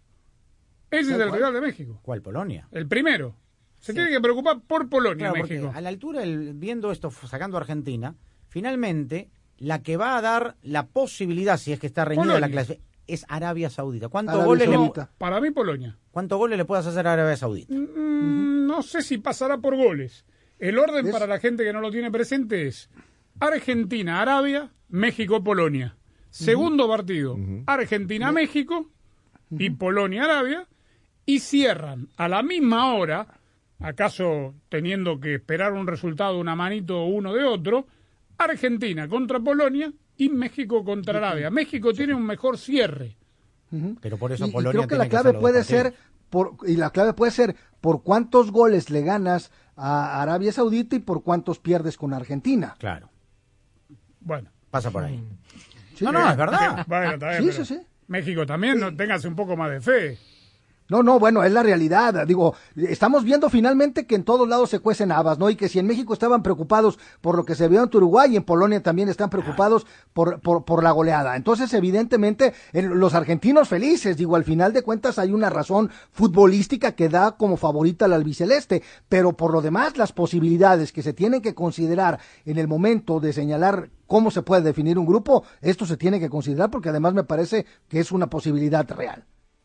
Ese es el ¿Cuál? rival de México. ¿Cuál? Polonia. El primero. Se tiene que preocupar por Polonia, Claro, México. a la altura, el- viendo esto, sacando a Argentina, finalmente la que va a dar la posibilidad, si es que está reñida la clase, es Arabia Saudita. ¿Cuántos Arabia goles, le, Saudita. Para mí, Polonia. ¿Cuántos goles le puedes hacer a Arabia Saudita? Mm, No sé si pasará por goles. El orden para la gente que no lo tiene presente es Argentina, Arabia, México, Polonia. Segundo partido, Argentina, México y Polonia, Arabia. Y cierran a la misma hora, acaso teniendo que esperar un resultado, una manito uno de otro, Argentina contra Polonia y México contra Arabia. México tiene un mejor cierre. Pero por eso Y- y Polonia creo que la clave puede ser por y la clave puede ser por cuántos goles le ganas a Arabia Saudita y por cuántos pierdes con Argentina. Claro, Bueno. pasa por ahí. Sí. No, no, es verdad. Bueno, Sí, sí, sí. México también, no téngase un poco más de fe. No, no, bueno, es la realidad. Digo, estamos viendo finalmente que en todos lados se cuecen habas, ¿no? Y que si en México estaban preocupados por lo que se vio en Uruguay y en Polonia también están preocupados por, por, por la goleada. Entonces, evidentemente, los argentinos felices, digo, al final de cuentas hay una razón futbolística que da como favorita al albiceleste, pero por lo demás, las posibilidades que se tienen que considerar en el momento de señalar cómo se puede definir un grupo, esto se tiene que considerar porque además me parece que es una posibilidad real.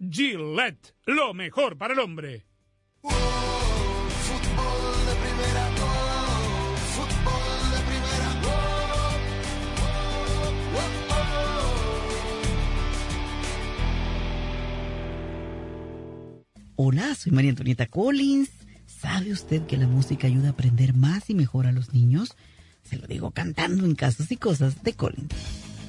Gillette, lo mejor para el hombre. Hola, soy María Antonieta Collins. ¿Sabe usted que la música ayuda a aprender más y mejor a los niños? Se lo digo cantando en casos y cosas de Collins.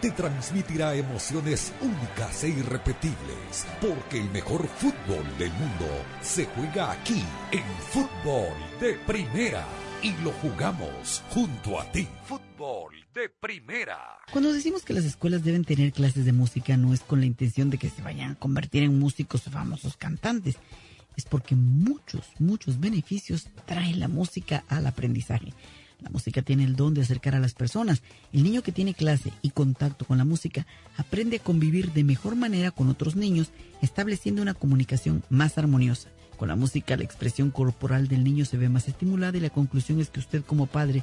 te transmitirá emociones únicas e irrepetibles, porque el mejor fútbol del mundo se juega aquí, en fútbol de primera, y lo jugamos junto a ti. Fútbol de primera. Cuando decimos que las escuelas deben tener clases de música no es con la intención de que se vayan a convertir en músicos o famosos cantantes, es porque muchos, muchos beneficios trae la música al aprendizaje. La música tiene el don de acercar a las personas. El niño que tiene clase y contacto con la música aprende a convivir de mejor manera con otros niños, estableciendo una comunicación más armoniosa. Con la música, la expresión corporal del niño se ve más estimulada y la conclusión es que usted como padre,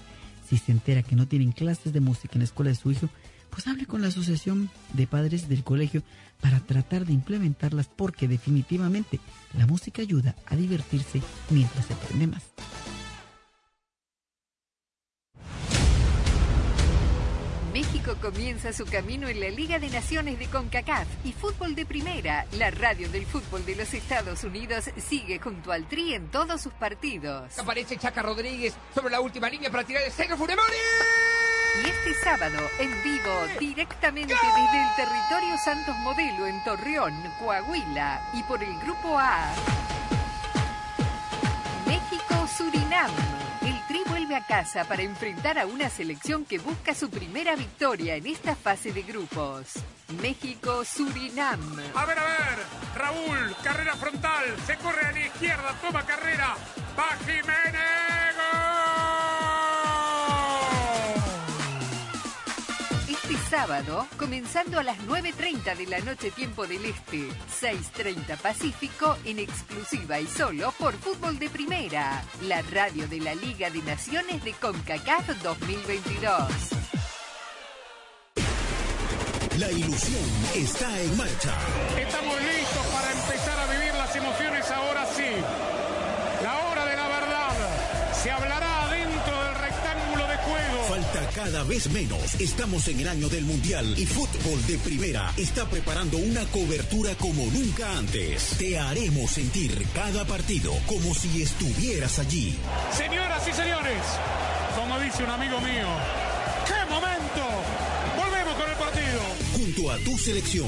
si se entera que no tienen clases de música en la escuela de su hijo, pues hable con la asociación de padres del colegio para tratar de implementarlas porque definitivamente la música ayuda a divertirse mientras se aprende más. México comienza su camino en la Liga de Naciones de CONCACAF y fútbol de primera. La radio del fútbol de los Estados Unidos sigue junto al Tri en todos sus partidos. Aparece Chaca Rodríguez sobre la última línea para tirar el centro Funemori. Y este sábado, en vivo, directamente desde el territorio Santos Modelo en Torreón, Coahuila, y por el Grupo A, México-Surinam. Casa para enfrentar a una selección que busca su primera victoria en esta fase de grupos. México-Surinam. A ver, a ver. Raúl, carrera frontal. Se corre a la izquierda, toma carrera. Va Jiménez. Sábado, comenzando a las 9.30 de la noche tiempo del Este, 6.30 Pacífico, en exclusiva y solo por Fútbol de Primera, la radio de la Liga de Naciones de CONCACAF 2022. La ilusión está en marcha. Estamos listos para empezar a vivir las emociones ahora cada vez menos. Estamos en el año del Mundial y Fútbol de Primera está preparando una cobertura como nunca antes. Te haremos sentir cada partido como si estuvieras allí. Señoras y señores, como dice un amigo mío, ¡qué momento! Volvemos con el partido. Junto a tu selección,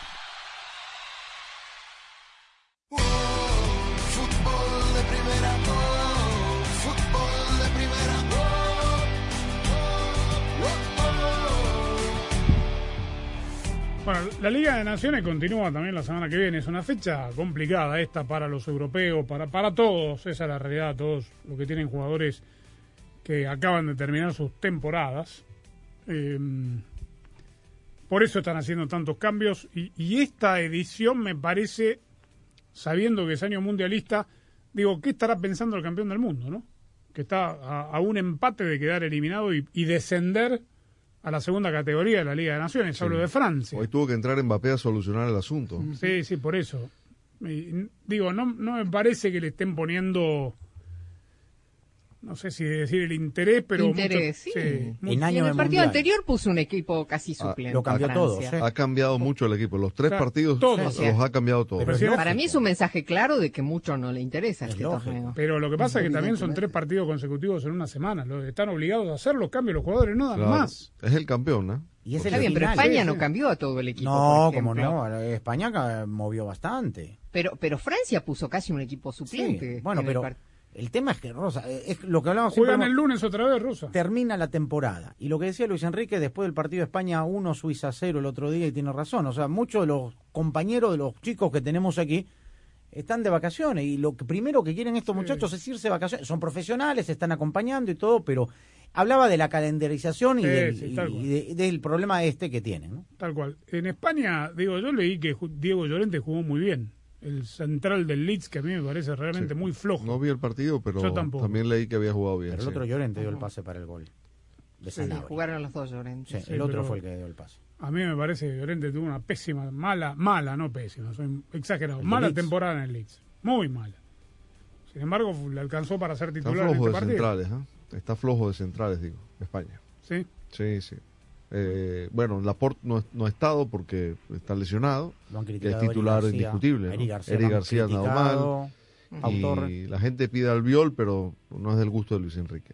Liga de Naciones continúa también la semana que viene. Es una fecha complicada esta para los europeos, para, para todos. Esa es la realidad, todos los que tienen jugadores que acaban de terminar sus temporadas. Eh, por eso están haciendo tantos cambios. Y, esta edición me parece, sabiendo que es año mundialista, digo, ¿qué estará pensando el campeón del mundo, no? Que está a, un empate de quedar eliminado y descender a la segunda categoría de la Liga de Naciones. Hablo de Francia. Hoy tuvo que entrar Mbappé a solucionar el asunto. Sí, sí, por eso. Y, digo, no, no me parece que le estén poniendo, no sé si decir el interés, pero... Interés, mucho- sí. En el partido anterior puso un equipo casi Ah, suplente. lo cambió todo. Ha cambiado mucho el equipo. Los tres partidos todos. los ha cambiado todos. Para mí es un mensaje claro de que mucho no le interesa este torneo. Pero lo que pasa es que también son tres partidos consecutivos en una semana. Están obligados a hacer los cambios los jugadores, no dan Claro. más. Es el campeón, ¿no? Y es Está el bien, pero. España Sí, no cambió a todo el equipo. No, como no. España movió bastante. Pero, pero Francia puso casi un equipo suplente. Sí, bueno, pero el tema es que Rosa, eh, es lo que siempre, Juegan el lunes otra vez, Rosa. termina la temporada. Y lo que decía Luis Enrique después del partido de España 1, Suiza 0 el otro día, y tiene razón. O sea, muchos de los compañeros de los chicos que tenemos aquí están de vacaciones. Y lo que primero que quieren estos muchachos es irse de vacaciones. Son profesionales, se están acompañando y todo, pero hablaba de la calendarización y, Sí, del, sí, y de- del problema este que tienen. ¿no? Tal cual. En España, digo, yo leí que Diego Llorente jugó muy bien. El central del Leeds, que a mí me parece realmente muy flojo. No vi el partido, pero Yo tampoco. también leí que había jugado bien. Pero el sí. otro Llorente dio el pase para el gol. De Sí, jugaron los dos Llorente. Sí, Sí, el otro fue el que dio el pase. A mí me parece que Llorente tuvo una pésima, mala, mala, no pésima, soy exagerado. Mala Leeds. temporada en el Leeds. Muy mala. Sin embargo, le alcanzó para ser Está titular en flojo este de partido. centrales, ¿eh? Está flojo de centrales, digo, España. Sí. Sí, sí. Eh, bueno, Laporte no, no ha estado porque está lesionado, Lo han que es titular Eric indiscutible. ¿no? Eric García Eric García ha mal. Autor. Y la gente pide al viol, pero no es del gusto de Luis Enrique.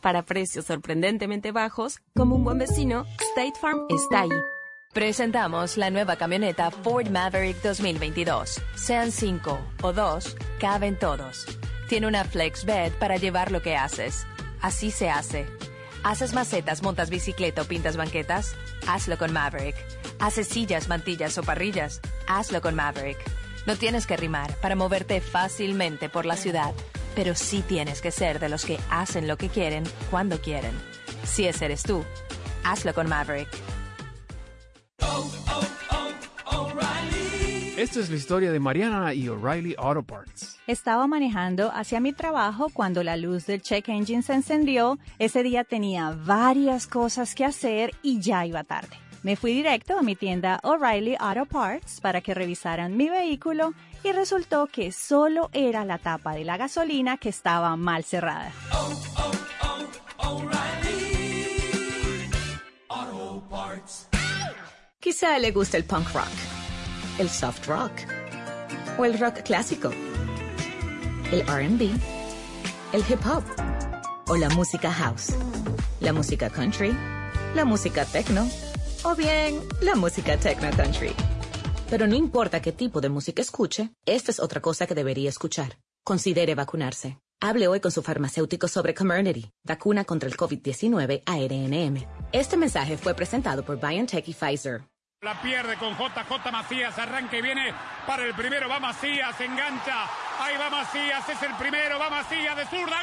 Para precios sorprendentemente bajos, como un buen vecino, State Farm está ahí. Presentamos la nueva camioneta Ford Maverick 2022. Sean cinco o dos, caben todos. Tiene una flex bed para llevar lo que haces. Así se hace. ¿Haces macetas, montas bicicleta o pintas banquetas? Hazlo con Maverick. ¿Haces sillas, mantillas o parrillas? Hazlo con Maverick. No tienes que rimar para moverte fácilmente por la ciudad, pero sí tienes que ser de los que hacen lo que quieren cuando quieren. Si ese eres tú, hazlo con Maverick. Esta es la historia de Mariana y O'Reilly Auto Parts. Estaba manejando hacia mi trabajo cuando la luz del check engine se encendió. Ese día tenía varias cosas que hacer y ya iba tarde. Me fui directo a mi tienda O'Reilly Auto Parts para que revisaran mi vehículo y resultó que solo era la tapa de la gasolina que estaba mal cerrada. Quizá le guste el punk rock, el soft rock o el rock clásico, el RB, el hip hop o la música house, la música country, la música techno o bien la música techno country. Pero no importa qué tipo de música escuche, esta es otra cosa que debería escuchar. Considere vacunarse. Hable hoy con su farmacéutico sobre Comirnaty, vacuna contra el COVID-19 ARNM. Este mensaje fue presentado por BioNTech y Pfizer. La pierde con JJ Macías, arranque y viene para el primero, va Macías, engancha, ahí va Macías, es el primero, va Macías de zurda,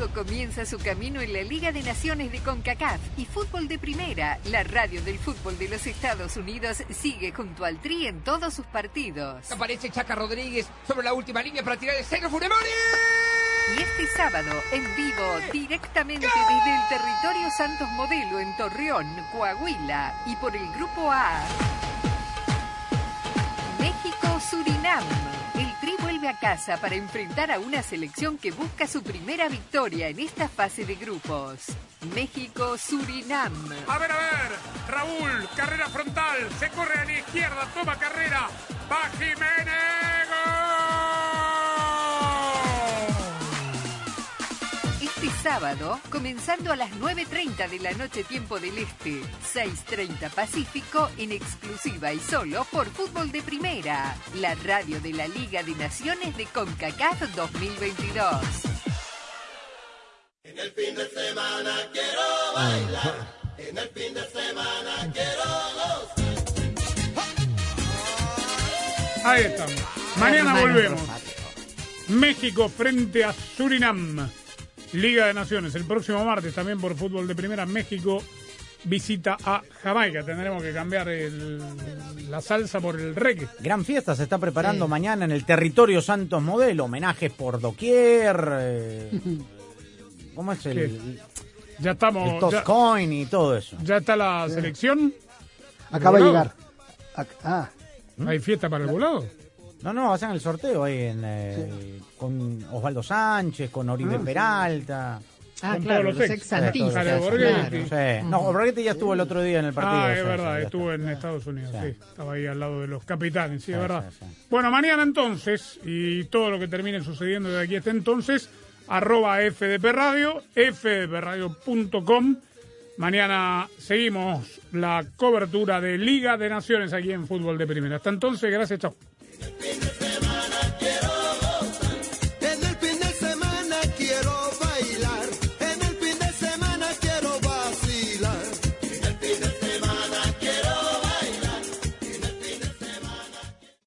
México comienza su camino en la Liga de Naciones de CONCACAF y Fútbol de Primera, la radio del fútbol de los Estados Unidos, sigue junto al Tri en todos sus partidos. Aparece Chaca Rodríguez sobre la última línea para tirar el centro Funemori. Y este sábado, en vivo, directamente desde el territorio Santos Modelo en Torreón, Coahuila, y por el Grupo A, México-Surinam. A casa para enfrentar a una selección que busca su primera victoria en esta fase de grupos. México-Surinam. A ver, a ver, Raúl, carrera frontal, se corre a la izquierda, toma carrera, va Jiménez, sábado, comenzando a las 9.30 de la noche tiempo del Este, 6.30 Pacífico, en exclusiva y solo por Fútbol de Primera, la radio de la Liga de Naciones de CONCACAF 2022. En el fin de semana quiero bailar. En el fin de semana quiero gozar. Ahí estamos. Mañana volvemos. México frente a Surinam. Liga de Naciones. El próximo martes también por fútbol de primera. México visita a Jamaica. Tendremos que cambiar el la salsa por el reggae. Gran fiesta se está preparando mañana en el territorio Santos Modelo. Homenajes por doquier. eh, ¿Cómo es el, Ya estamos. el ya- Toscoin y todo eso? Ya está la selección. Acaba de llegar. Ah, ¿Hay fiesta para el volado? No, no, hacen el sorteo ahí en, eh, con Osvaldo Sánchez, con Oribe Ah, sí. Peralta. Ah, Con claro, todos los ex ex. santistas. Jare claro. Borghetti. Sí. No, Borghetti ya estuvo el otro día en el partido. Ah, es sí, verdad, estuvo en Estados Unidos, Sí. sí. Estaba ahí al lado de los capitanes, sí, es verdad. sí, sí. Bueno, mañana entonces, y todo lo que termine sucediendo de aquí hasta entonces, arroba FDP Radio, fdpradio.com. Mañana seguimos la cobertura de Liga de Naciones aquí en Fútbol de Primera. Hasta entonces, gracias, chao. Thank you.